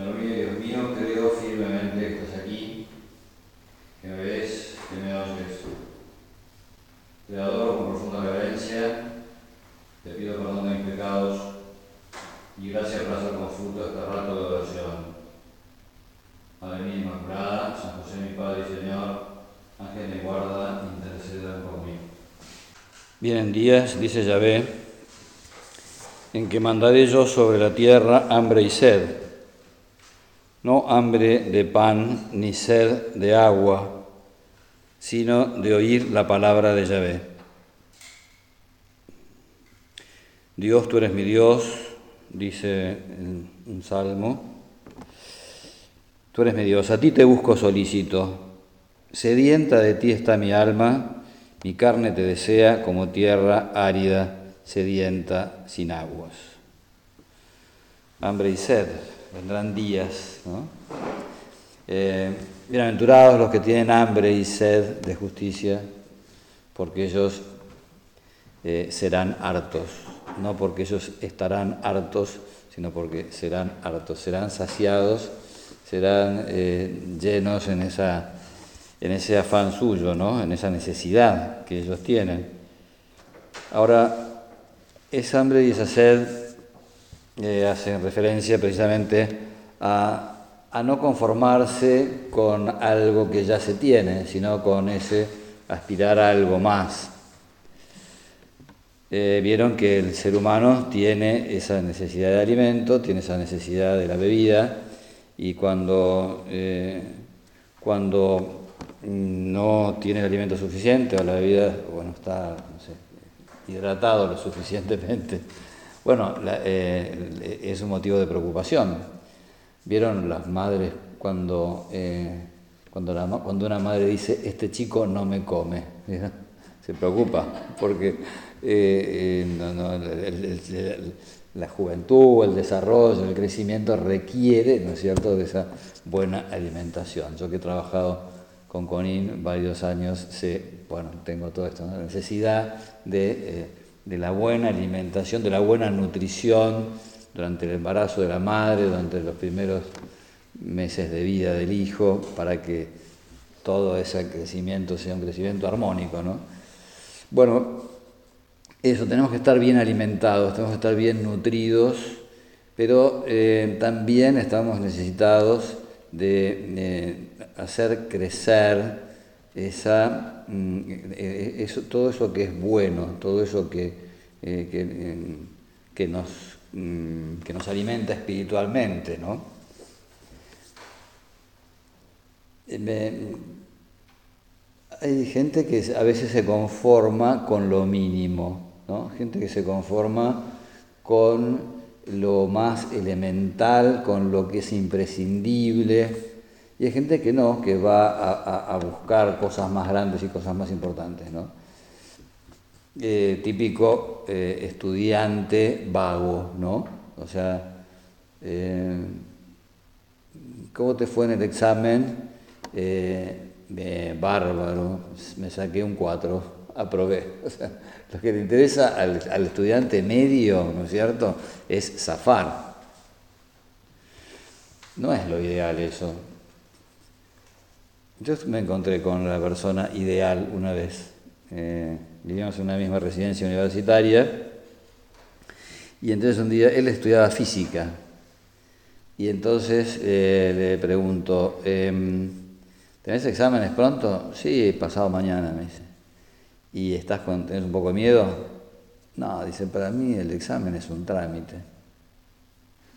Señor mío, Dios mío, creo firmemente que estás aquí, que me ves, que me oyes. Te adoro con profunda reverencia, te pido perdón de mis pecados y gracias por hacer con fruto este rato de oración. Madre mía Inmaculada, San José mi Padre y Señor, Ángel de guarda, intercedan por mí. Vienen días, dice Yahvé, en que mandaré yo sobre la tierra hambre y sed no hambre de pan ni sed de agua, sino de oír la palabra de Yahvé. Dios, tú eres mi Dios, dice un salmo, tú eres mi Dios, a ti te busco solícito, sedienta de ti está mi alma, mi carne te desea como tierra árida, sedienta, sin aguas. Hambre y sed vendrán días. ¿no? Eh, bienaventurados los que tienen hambre y sed de justicia, porque ellos eh, serán hartos, no porque ellos estarán hartos, sino porque serán hartos, serán saciados, serán eh, llenos en, esa, en ese afán suyo, ¿no? en esa necesidad que ellos tienen. Ahora, esa hambre y esa sed eh, hacen referencia precisamente a, no conformarse con algo que ya se tiene, sino con ese aspirar a algo más. Eh, vieron que el ser humano tiene esa necesidad de alimento, tiene esa necesidad de la bebida, y cuando, eh, cuando no tiene el alimento suficiente o la bebida bueno, está hidratado lo suficientemente, bueno, eh, es un motivo de preocupación. ¿Vieron las madres cuando, eh, cuando, una madre dice, este chico no me come? Se preocupa porque eh, la juventud, el desarrollo, el crecimiento requiere, ¿no es cierto?, de esa buena alimentación. Yo que he trabajado con Conin varios años, sé, bueno, tengo toda esta necesidad de de la buena alimentación, de la buena nutrición durante el embarazo de la madre, durante los primeros meses de vida del hijo, para que todo ese crecimiento sea un crecimiento armónico. ¿no? Bueno, eso, tenemos que estar bien alimentados, tenemos que estar bien nutridos, pero eh, también estamos necesitados de hacer crecer esa, mm, eh, eso, todo eso que es bueno, todo eso que, eh, que, nos, mm, que nos alimenta espiritualmente. ¿no? Eh, hay gente que a veces se conforma con lo mínimo, ¿no? gente que se conforma con lo más elemental, con lo que es imprescindible y hay gente que no, que va a, buscar cosas más grandes y cosas más importantes, ¿no? Eh, típico eh, estudiante vago, ¿no? O sea, eh, ¿cómo te fue en el examen? bárbaro, me saqué un 4, aprobé. Lo que le interesa al, al estudiante medio, ¿no es cierto?, es zafar. No es lo ideal eso. Yo me encontré con la persona ideal una vez. Eh, vivíamos en una misma residencia universitaria y entonces un día él estudiaba física y entonces eh, le pregunto, em, ¿tenés exámenes pronto? Sí, pasado mañana, me dice. ¿Y estás con, tenés un poco de miedo? No, dice, para mí el examen es un trámite.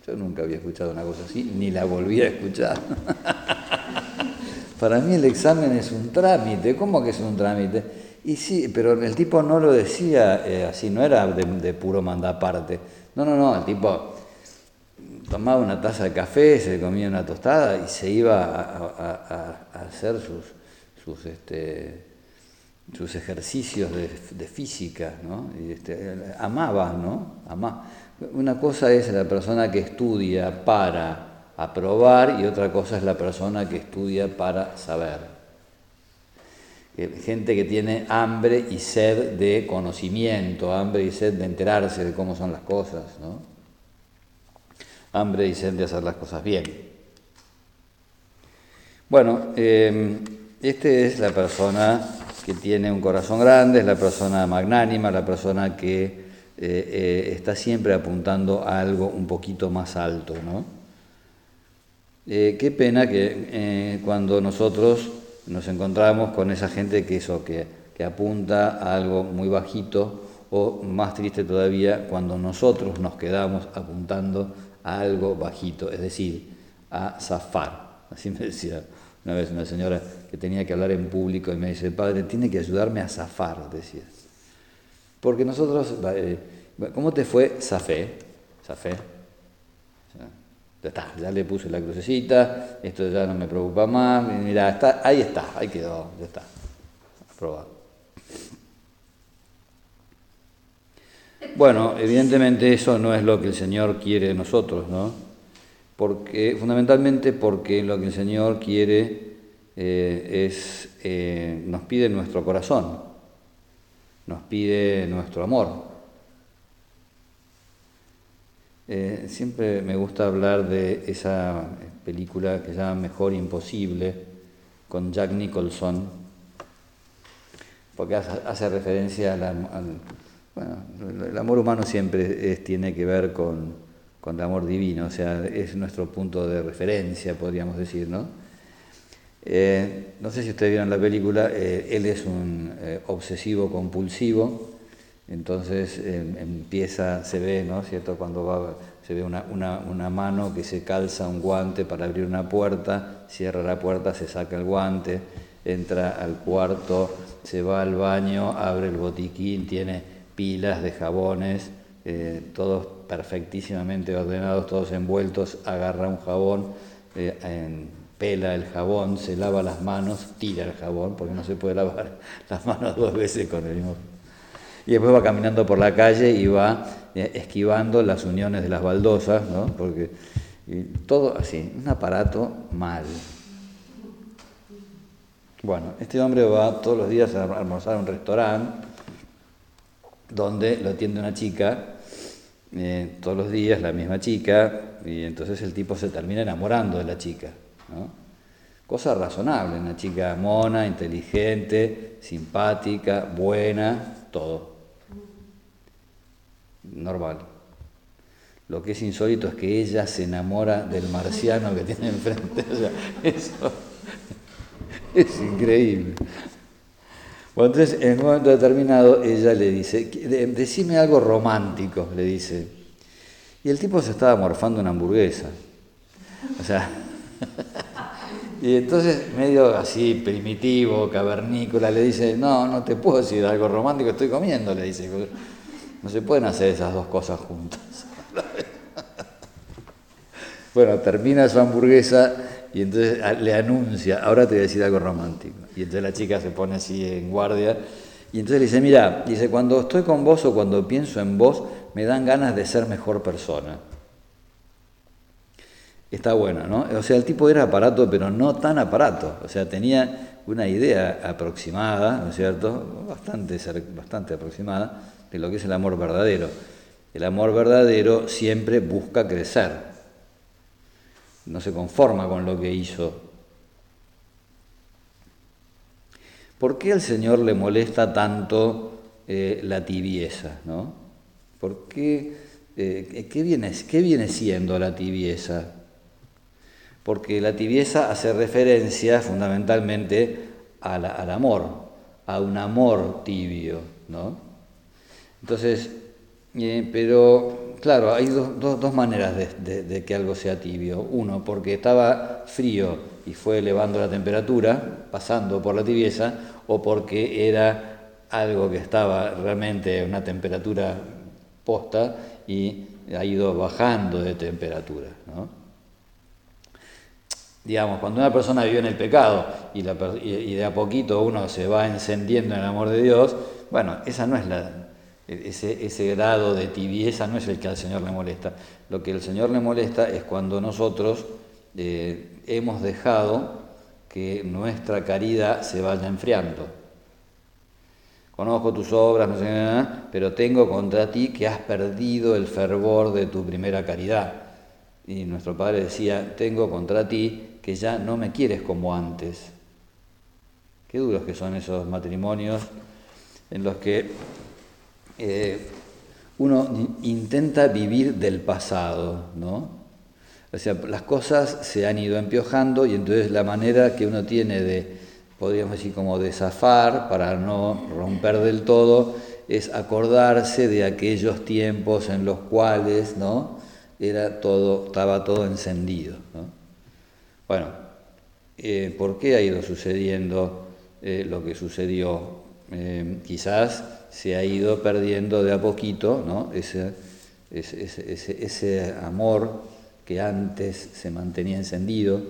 Yo nunca había escuchado una cosa así, ni la volví a escuchar. Para mí el examen es un trámite. ¿Cómo que es un trámite? Y sí, pero el tipo no lo decía eh, así, no era de, puro mandaparte. No, no, no, el tipo tomaba una taza de café, se comía una tostada y se iba a, hacer sus, sus, este, sus ejercicios de, física, ¿no? Este, amaba, ¿no? Amaba. Una cosa es la persona que estudia para aprobar y otra cosa es la persona que estudia para saber. Eh, gente que tiene hambre y sed de conocimiento, hambre y sed de enterarse de cómo son las cosas, ¿no? hambre y sed de hacer las cosas bien. Bueno, eh, esta es la persona que tiene un corazón grande, es la persona magnánima, la persona que eh, eh, está siempre apuntando a algo un poquito más alto. ¿no? Eh, qué pena que cuando nosotros nos encontramos con esa gente que, eso, que, que apunta a algo muy bajito, o más triste todavía, cuando nosotros nos quedamos apuntando a algo bajito, es decir, a zafar. Así me decía una vez una señora que tenía que hablar en público y me dice, padre, tiene que ayudarme a zafar, decía. Porque nosotros, eh, ¿cómo te fue? Zafé, zafé. Ya está, ya le puse la crucecita, esto ya no me preocupa más, mira, ahí está, ahí quedó, ya está, aprobado. Bueno, evidentemente eso no es lo que el Señor quiere de nosotros, ¿no? porque, fundamentalmente porque lo que el Señor quiere eh, es, eh, nos pide nuestro corazón, nos pide nuestro amor. Eh, siempre me gusta hablar de esa película que se llama Mejor Imposible con Jack Nicholson, porque hace, referencia al, bueno, el amor humano siempre tiene que ver con, el amor divino, o sea, es nuestro punto de referencia, podríamos decir, ¿no? Eh, no sé si ustedes vieron la película, eh, él es un obsesivo compulsivo, entonces empieza, se ve, ¿no? ¿Cierto? Cuando va, se ve una, una, mano que se calza un guante para abrir una puerta, cierra la puerta, se saca el guante, entra al cuarto, se va al baño, abre el botiquín, tiene pilas de jabones, todos perfectísimamente ordenados, todos envueltos, agarra un jabón, eh, pela el jabón, se lava las manos, tira el jabón, porque no se puede lavar las manos dos veces con el mismo. Y después va caminando por la calle y va eh, esquivando las uniones de las baldosas, ¿no? Porque todo así, un aparato mal. Bueno, este hombre va todos los días a almorzar a un restaurante donde lo atiende una chica eh, todos los días la misma chica, y entonces el tipo se termina enamorando de la chica. Cosa razonable, una chica mona, inteligente, simpática, buena, todo. Normal. Lo que es insólito es que ella se enamora del marciano que tiene enfrente. eso es increíble. Bueno, entonces, en un momento determinado, ella le dice, decime algo romántico, le dice. Y el tipo se estaba morfando una hamburguesa. O sea, y entonces, medio así, primitivo, cavernícola, le dice, no, no te puedo decir algo romántico, estoy comiendo, le dice. No se pueden hacer esas dos cosas juntas. bueno, termina su hamburguesa y entonces le anuncia, ahora te voy a decir algo romántico. Y entonces la chica se pone así en guardia. Y entonces le dice, mira, dice, cuando estoy con vos o cuando pienso en vos, me dan ganas de ser mejor persona. Está bueno, ¿no? O sea, el tipo era aparato, pero no tan aparato. O sea, tenía una idea aproximada, ¿no es cierto? Bastante, bastante aproximada de lo que es el amor verdadero. El amor verdadero siempre busca crecer. No se conforma con lo que hizo ¿Por qué al Señor le molesta tanto eh, la tibieza? ¿no? ¿Por qué, eh, qué, viene, qué viene siendo la tibieza? Porque la tibieza hace referencia fundamentalmente al amor, a un amor tibio. ¿no? Entonces, eh, pero claro, hay dos, maneras de, que algo sea tibio. Uno, porque estaba frío y fue elevando la temperatura, pasando por la tibieza, o porque era algo que estaba realmente a una temperatura posta y ha ido bajando de temperatura. Digamos, cuando una persona vive en el pecado y, de a poquito uno se va encendiendo en el amor de Dios, bueno, esa no es la, ese, ese grado de tibieza no es el que al Señor le molesta. Lo que al Señor le molesta es cuando nosotros eh, hemos dejado que nuestra caridad se vaya enfriando. Conozco tus obras, no sé nada, pero tengo contra ti que has perdido el fervor de tu primera caridad. Y nuestro Padre decía, tengo contra ti que ya no me quieres como antes. Qué duros que son esos matrimonios en los que eh, uno intenta vivir del pasado, ¿no? O sea, las cosas se han ido empiojando y entonces la manera que uno tiene de, podríamos decir, como de zafar para no romper del todo, es acordarse de aquellos tiempos en los cuales, ¿no? Era todo, estaba todo encendido. Bueno, eh, ¿por qué ha ido sucediendo eh, lo que sucedió? Quizás se ha ido perdiendo de a poquito ¿no? ese, ese, ese, amor que antes se mantenía encendido.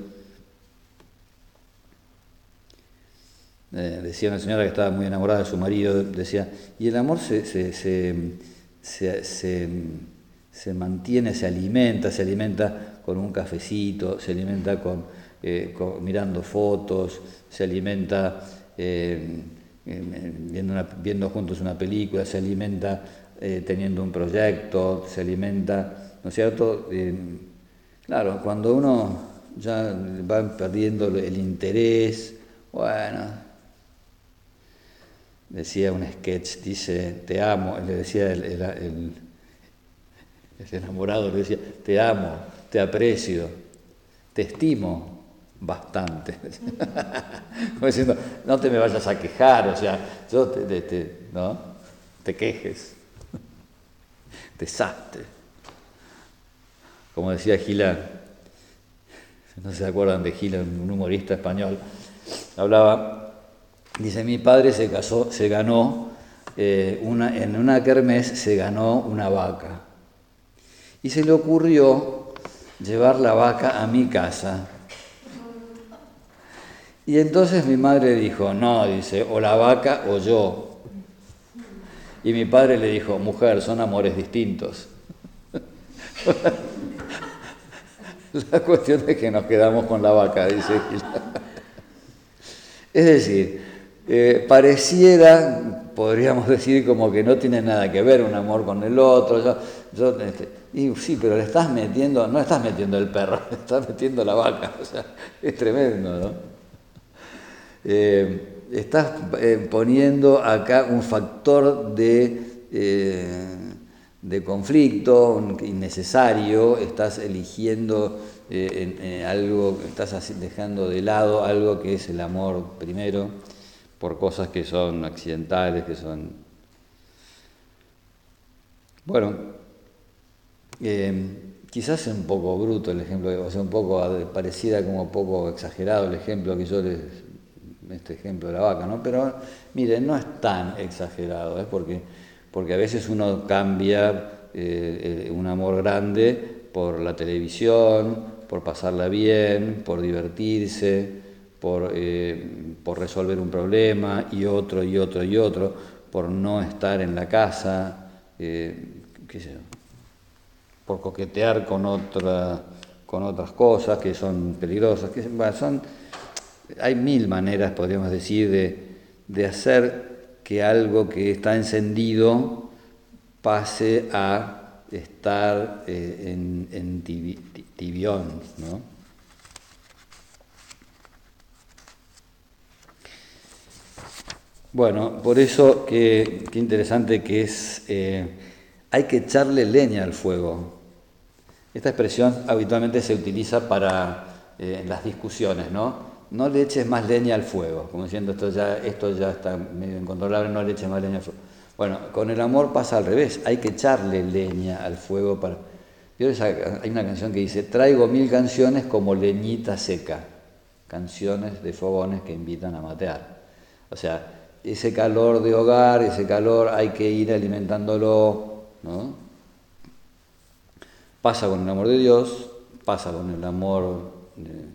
decía una señora que estaba muy enamorada de su marido, decía, y el amor se, se, se, se mantiene, se alimenta, se alimenta con un cafecito, se alimenta con, eh, mirando fotos, se alimenta eh, viendo, viendo, juntos una película, se alimenta eh, teniendo un proyecto, se alimenta, ¿no es cierto? claro, cuando uno ya va perdiendo el interés, bueno, decía un sketch, dice, te amo, le decía el ese enamorado le decía, te amo, te aprecio, te estimo bastante. Como diciendo, no te me vayas a quejar, o sea, yo te, ¿no? te quejes, desastre. Como decía Gila, no se acuerdan de Gila, un humorista español, hablaba, dice, mi padre se casó, se ganó, eh, una, en una kermés se ganó una vaca y se le ocurrió llevar la vaca a mi casa. Y entonces mi madre dijo, no, dice, o la vaca o yo. Y mi padre le dijo, mujer, son amores distintos. la cuestión es que nos quedamos con la vaca, dice Es decir, eh, pareciera, podríamos decir, como que no tiene nada que ver un amor con el otro. Yo, este, sí, pero le estás metiendo, no estás metiendo el perro, le estás metiendo la vaca, o sea, es tremendo, ¿no? Eh, estás eh, poniendo acá un factor de, eh, de conflicto innecesario, estás eligiendo algo, estás dejando de lado algo que es el amor primero, por cosas que son accidentales, que son... Bueno, eh, quizás es un poco bruto el ejemplo, o sea, un poco parecida como un poco exagerado el ejemplo que yo les, este ejemplo de la vaca, ¿no? Pero miren, no es tan exagerado, ¿eh? porque, porque a veces uno cambia eh, un amor grande por la televisión, por pasarla bien, por divertirse, por, por resolver un problema y otro y otro y otro, por no estar en la casa, qué sé yo por coquetear con, otra, con otras cosas que son peligrosas. Que, son, hay mil maneras, podríamos decir, de, hacer que algo que está encendido pase a estar eh, en, tibión. ¿no? Bueno, por eso qué interesante que es eh, hay que echarle leña al fuego. Esta expresión habitualmente se utiliza para eh, las discusiones, ¿no? No le eches más leña al fuego, como diciendo esto ya, esto ya está medio incontrolable, no le eches más leña al fuego. Bueno, con el amor pasa al revés, hay que echarle leña al fuego para... Hay una canción que dice, traigo mil canciones como leñita seca, canciones de fogones que invitan a matear. O sea, ese calor de hogar, ese calor hay que ir alimentándolo, ¿no? Pasa con el amor de Dios, pasa con el amor de,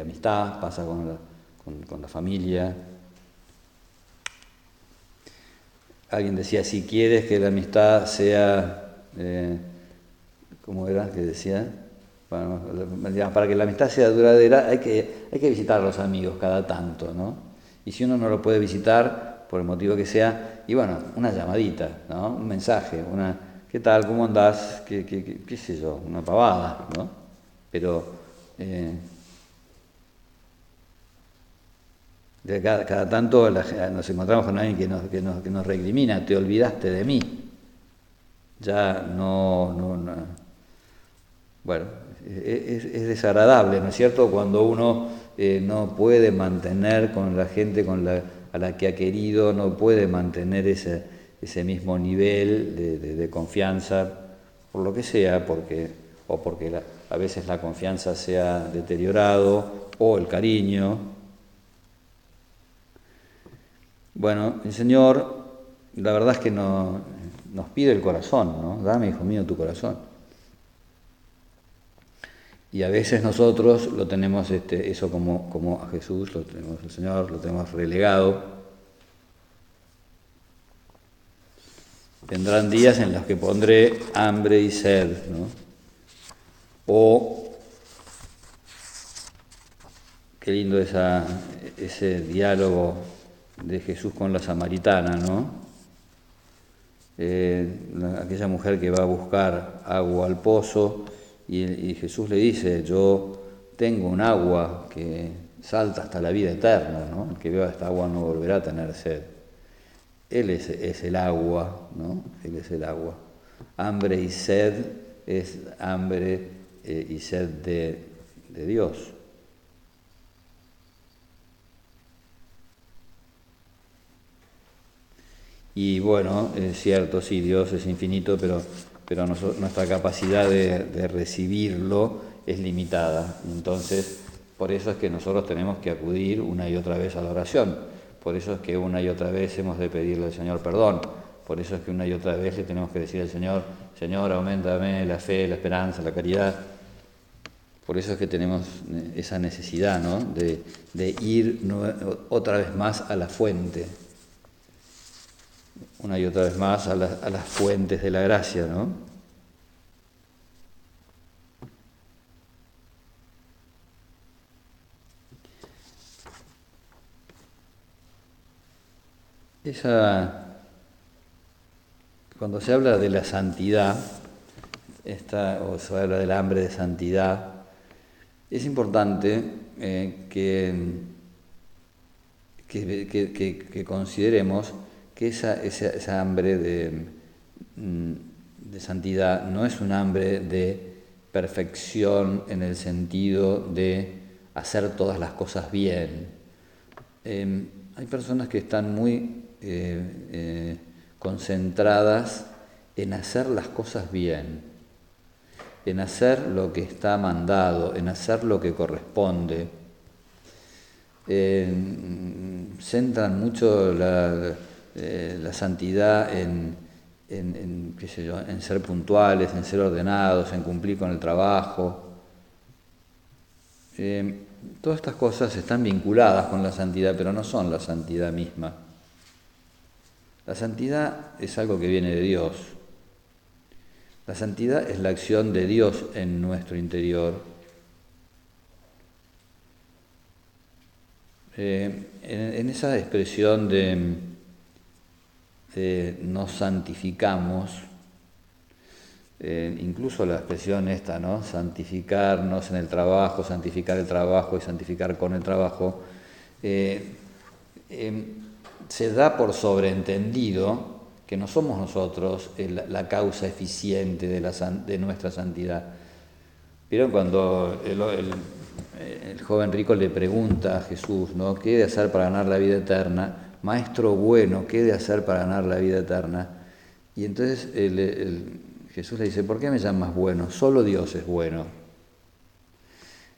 amistad, pasa con la, familia. Alguien decía, si quieres que la amistad sea, eh, ¿cómo era que decía? Para, que la amistad sea duradera hay que, hay que visitar a los amigos cada tanto, ¿no? Y si uno no lo puede visitar, por el motivo que sea, y bueno, una llamadita, ¿no? un mensaje, una, ¿qué tal? ¿Cómo andás? ¿Qué, qué, qué, sé yo? Una pavada, ¿no? Pero Eh, de cada, tanto nos encontramos con alguien que nos, que, nos, que nos, recrimina, te olvidaste de mí. Ya no, no, bueno, es, es, desagradable, ¿no es cierto? Cuando uno eh, no puede mantener con la gente con la, a la que ha querido, no puede mantener ese, ese mismo nivel de, de, confianza, por lo que sea, porque, o porque a veces la confianza se ha deteriorado, o el cariño, Bueno, el Señor, la verdad es que no, nos pide el corazón, ¿no? Dame, hijo mío, tu corazón. Y a veces nosotros lo tenemos este, eso como, como a Jesús, lo tenemos al Señor, lo tenemos relegado. Tendrán días en los que pondré hambre y sed, ¿no? O, qué lindo ese diálogo de Jesús con la samaritana, ¿no? Eh, aquella mujer que va a buscar agua al pozo y, Jesús le dice, yo tengo un agua que salta hasta la vida eterna, ¿no? El que beba esta agua no volverá a tener sed. Él es, el agua, ¿no? Él es el agua. Hambre y sed es hambre eh, y sed de, de Dios. Y bueno, es cierto, sí, Dios es infinito, pero, pero nuestra capacidad de, recibirlo es limitada. Entonces, por eso es que nosotros tenemos que acudir una y otra vez a la oración. Por eso es que una y otra vez hemos de pedirle al Señor perdón. Por eso es que una y otra vez le tenemos que decir al Señor, Señor, aumentame la fe, la esperanza, la caridad. Por eso es que tenemos esa necesidad ¿no? de, ir otra vez más a la fuente, una y otra vez más a, las fuentes de la gracia, ¿no? Esa, cuando se habla de la santidad, esta, o se habla del hambre de santidad, es importante eh, que, que consideremos que esa, esa, hambre mm, de, santidad no es un hambre de perfección en el sentido de hacer todas las cosas bien. Em, hay personas que están muy eh, eh, concentradas en hacer las cosas bien, en hacer lo que está mandado, en hacer lo que corresponde. centran mucho la, eh, santidad en, en, ser puntuales, en ser ordenados, en cumplir con el trabajo. Eh, todas estas cosas están vinculadas con la santidad, pero no son la santidad misma. La santidad es algo que viene de Dios. La santidad es la acción de Dios en nuestro interior. Eh, en, esa expresión de nos santificamos, eh, incluso la expresión esta, ¿no? Santificarnos en el trabajo, santificar el trabajo y santificar con el trabajo, eh, se da por sobreentendido que no somos nosotros la causa eficiente de, nuestra santidad. Vieron cuando el, joven rico le pregunta a Jesús, ¿no? ¿Qué de hacer para ganar la vida eterna? Maestro bueno, ¿qué he de hacer para ganar la vida eterna? Y entonces Jesús le dice, ¿por qué me llamas bueno? Solo Dios es bueno.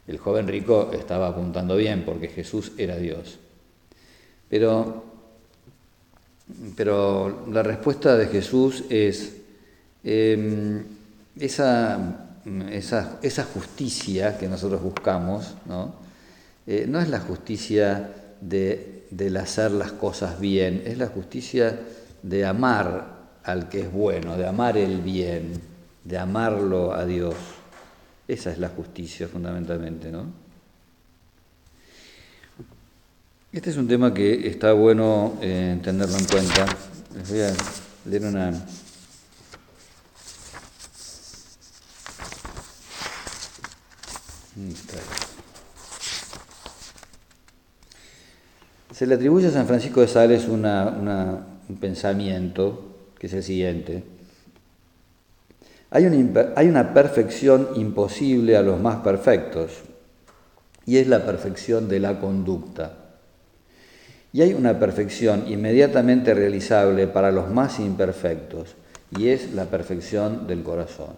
El joven rico estaba apuntando bien porque Jesús era Dios. Pero, pero la respuesta de Jesús es em, esa, justicia que nosotros buscamos, ¿no? Eh, no es la justicia de del hacer las cosas bien, es la justicia de amar al que es bueno, de amar el bien, de amarlo a Dios. Esa es la justicia fundamentalmente, ¿no? Este es un tema que está bueno eh, tenerlo en cuenta. Les voy a leer una, Se le atribuye a San Francisco de Sales un pensamiento que es el siguiente. Hay una, hay una perfección imposible a los más perfectos y es la perfección de la conducta. Y hay una perfección inmediatamente realizable para los más imperfectos y es la perfección del corazón.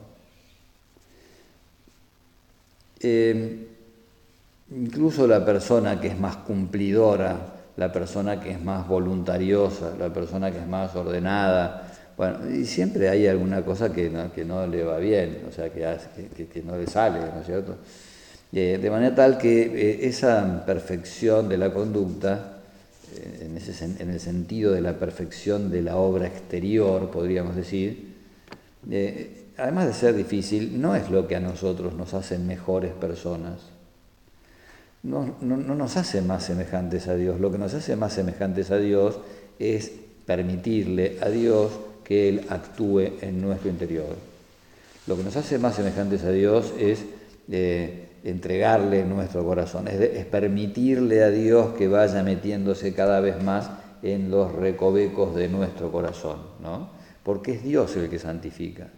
Eh, incluso la persona que es más cumplidora, la persona que es más voluntariosa, la persona que es más ordenada, bueno, y siempre hay alguna cosa que no, que no le va bien, o sea, que, que, no le sale, ¿no es cierto? Eh, de manera tal que eh, esa perfección de la conducta, en, ese, en, el sentido de la perfección de la obra exterior, podríamos decir, además de ser difícil, no es lo que a nosotros nos hace mejores personas. No, no, no nos hace más semejantes a Dios. Lo que nos hace más semejantes a Dios es permitirle a Dios que Él actúe en nuestro interior. Lo que nos hace más semejantes a Dios es eh, entregarle nuestro corazón, es, permitirle a Dios que vaya metiéndose cada vez más en los recovecos de nuestro corazón, ¿no? porque es Dios el que santifica.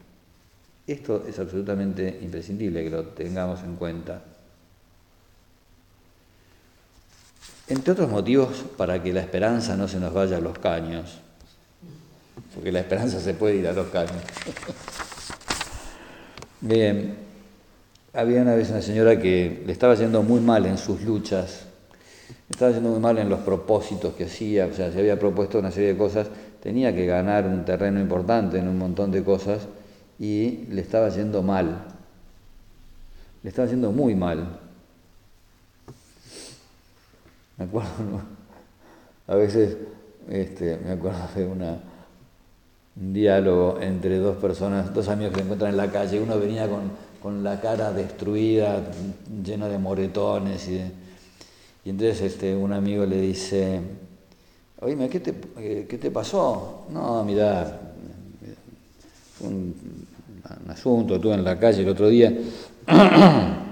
Esto es absolutamente imprescindible que lo tengamos en cuenta. Entre otros motivos para que la esperanza no se nos vaya a los caños, porque la esperanza se puede ir a los caños. Bien, había una vez una señora que le estaba yendo muy mal en sus luchas, estaba yendo muy mal en los propósitos que hacía, o sea, se había propuesto una serie de cosas, tenía que ganar un terreno importante en un montón de cosas y le estaba yendo mal, le estaba yendo muy mal. Me acuerdo, a veces este, me acuerdo de una, un diálogo entre dos personas, dos amigos que se encuentran en la calle. Uno venía con, la cara destruida, lleno de moretones. Y, y entonces este, un amigo le dice, oye, ¿qué te, eh, ¿qué te pasó? No, mira, un, un asunto, estuve en la calle el otro día.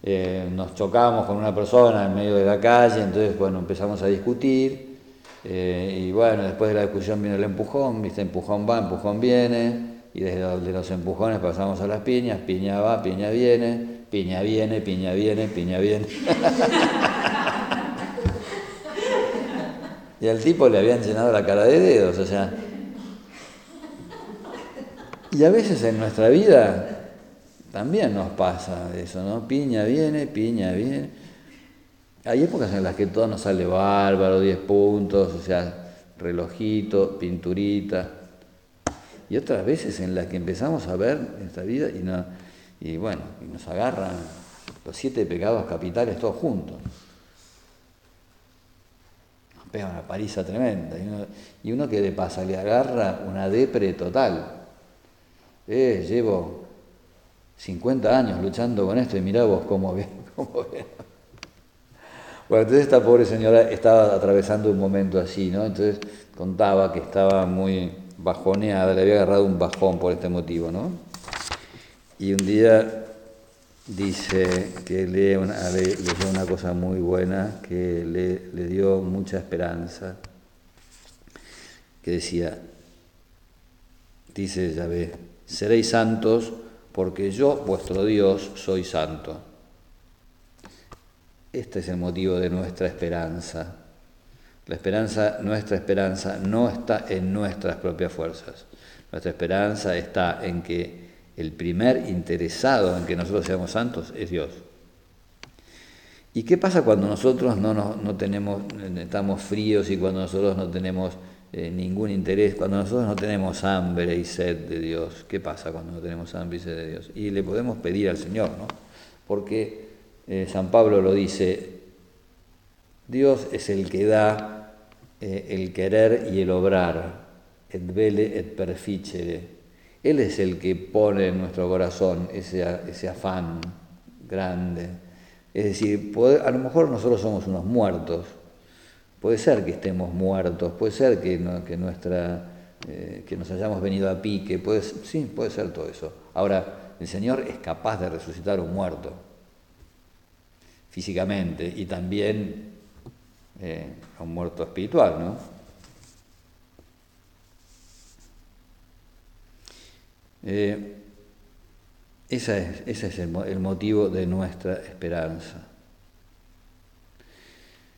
Eh, nos chocamos con una persona en medio de la calle, entonces bueno, empezamos a discutir eh, y bueno, después de la discusión viene el empujón, ¿viste? empujón va, empujón viene, y desde los empujones pasamos a las piñas, piña va, piña viene, piña viene, piña viene, piña viene. y al tipo le habían llenado la cara de dedos, o sea. Y a veces en nuestra vida también nos pasa eso, ¿no? Piña viene, piña viene. Hay épocas en las que todo nos sale bárbaro, 10 puntos, o sea, relojito, pinturita. Y otras veces en las que empezamos a ver esta vida y, no, y bueno, y nos agarran los siete pecados capitales todos juntos. Nos pega una paliza tremenda. Y uno, que de pasa le agarra una depre total. Eh, llevo 50 años luchando con esto y mirá vos cómo ves. Cómo. Bueno, entonces esta pobre señora estaba atravesando un momento así, ¿no? Entonces contaba que estaba muy bajoneada, le había agarrado un bajón por este motivo, ¿no? Y un día dice que una, leyó una cosa muy buena que le, le dio mucha esperanza, que decía, dice Yahvé, seréis santos porque yo, vuestro Dios, soy santo. Este es el motivo de nuestra esperanza. La esperanza, nuestra esperanza no está en nuestras propias fuerzas. Nuestra esperanza está en que el primer interesado en que nosotros seamos santos es Dios. ¿Y qué pasa cuando nosotros no, no, tenemos, estamos fríos y cuando nosotros no tenemos eh, ningún interés, cuando nosotros no tenemos hambre y sed de Dios? ¿Qué pasa cuando no tenemos hambre y sed de Dios? Y le podemos pedir al Señor, ¿no? Porque eh, San Pablo lo dice, Dios es el que da eh, el querer y el obrar, et vele et perficere. Él es el que pone en nuestro corazón ese, ese afán grande. Es decir, a lo mejor nosotros somos unos muertos, puede ser que estemos muertos, puede ser que, que, nuestra, eh, que nos hayamos venido a pique, puede, sí, puede ser todo eso. Ahora, el Señor es capaz de resucitar un muerto. físicamente y también eh, a un muerto espiritual, ¿no? Eh, ese es, el, motivo de nuestra esperanza.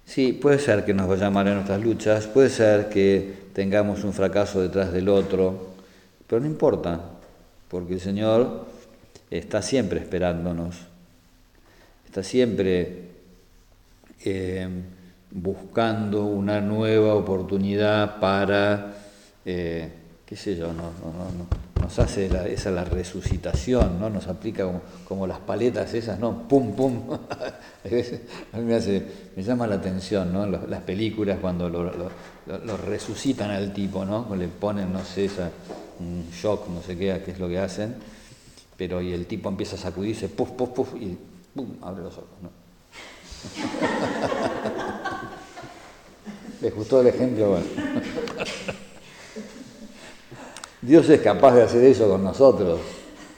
Sí, puede ser que nos vaya mal en nuestras luchas, puede ser que tengamos un fracaso detrás del otro, pero no importa, porque el Señor está siempre esperándonos, está siempre eh, buscando una nueva oportunidad para, eh, qué sé yo, no, nos hace esa la resucitación, ¿no? nos aplica como, las paletas esas, ¿no? Pum, pum. a mí me, hace, me llama la atención, ¿no? Las películas cuando lo, resucitan al tipo, ¿no? Le ponen, no sé, esa, un shock, no sé qué, qué es lo que hacen, pero y el tipo empieza a sacudirse, puf, puf, puf, y pum, abre los ojos, ¿no? ¿Les gustó el ejemplo? Bueno. Dios es capaz de hacer eso con nosotros.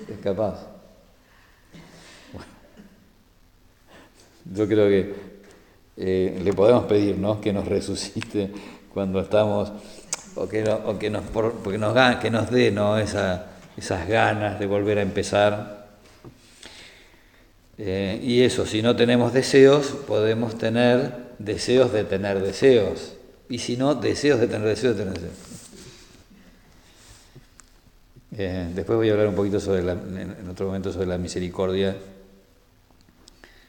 Es capaz. yo creo que eh, le podemos pedir ¿no? que nos resucite cuando estamos, o que, o que, nos, porque nos, que nos dé ¿no? Esa, esas ganas de volver a empezar. Eh, y eso, si no tenemos deseos, podemos tener deseos de tener deseos. Y si no, deseos de tener deseos de tener deseos. Eh, después voy a hablar un poquito sobre en otro momento sobre la misericordia,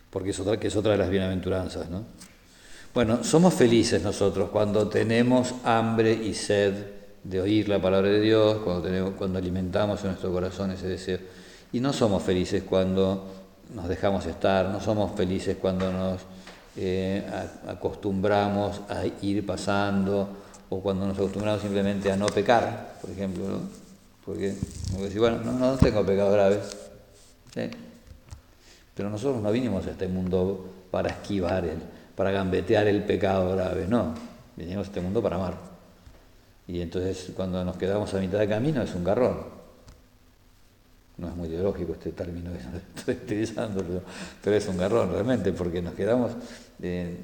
porque es otra, que es otra de las bienaventuranzas. ¿no? Bueno, somos felices nosotros cuando tenemos hambre y sed de oír la palabra de Dios, cuando, tenemos, cuando alimentamos en nuestro corazón ese deseo. Y no somos felices cuando nos dejamos estar, no somos felices cuando nos eh, acostumbramos a ir pasando o cuando nos acostumbramos simplemente a no pecar, por ejemplo. ¿no? Porque, decir, bueno, no, tengo pecados graves. Pero nosotros no vinimos a este mundo para esquivar, el, para gambetear el pecado grave, no. Vinimos a este mundo para amar. Y entonces cuando nos quedamos a mitad de camino es un garrón. No es muy ideológico este término que estoy utilizando, pero, es un garrón realmente, porque nos quedamos eh,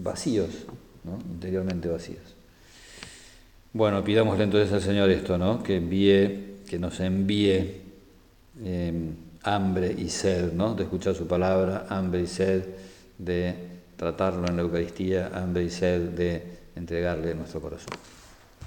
vacíos, interiormente vacíos. Bueno, pidámosle entonces al Señor esto, ¿no? Que envíe, que nos envíe em, hambre y sed, ¿no? De escuchar su palabra, hambre y sed de tratarlo en la Eucaristía, hambre y sed de entregarle nuestro corazón.